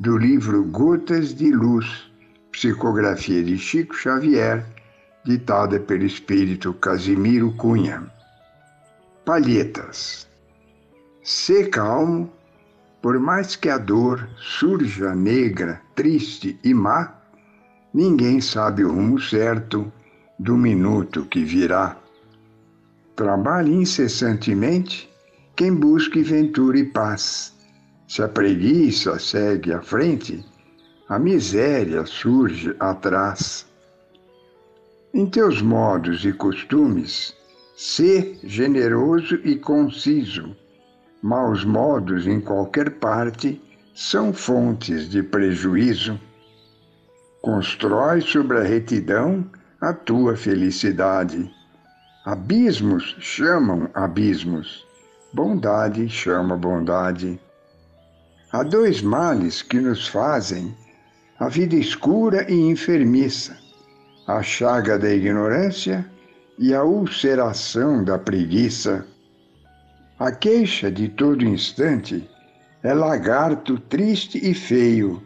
do livro Gotas de Luz, psicografia de Chico Xavier, ditada pelo espírito Casimiro Cunha. Palhetas. Sê calmo, por mais que a dor surja negra, triste e má, ninguém sabe o rumo certo do minuto que virá. Trabalhe incessantemente quem busque ventura e paz. Se a preguiça segue à frente, a miséria surge atrás. Em teus modos e costumes, sê generoso e conciso. Maus modos em qualquer parte são fontes de prejuízo. Constrói sobre a retidão a tua felicidade. Abismos chamam abismos, bondade chama bondade. Há dois males que nos fazem a vida escura e enfermiça: a chaga da ignorância e a ulceração da preguiça. A queixa de todo instante é lagarto triste e feio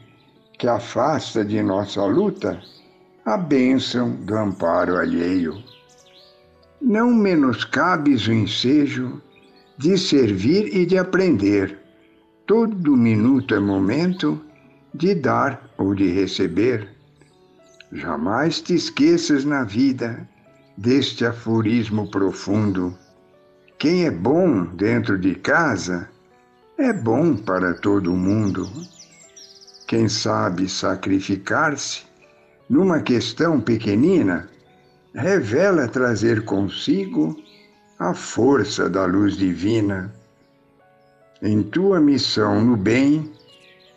que afasta de nossa luta a bênção do amparo alheio. Não menoscabes o ensejo de servir e de aprender. Todo minuto é momento de dar ou de receber. Jamais te esqueças na vida deste aforismo profundo. Quem é bom dentro de casa é bom para todo mundo. Quem sabe sacrificar-se numa questão pequenina, revela trazer consigo a força da luz divina. Em tua missão no bem,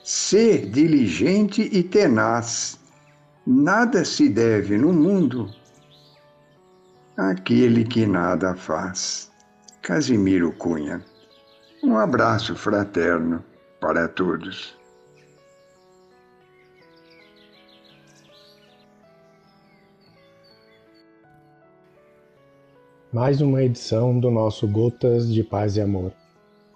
sê diligente e tenaz. Nada se deve no mundo àquele que nada faz. Casimiro Cunha. Um abraço fraterno para todos. mais uma edição do nosso Gotas de Paz e Amor.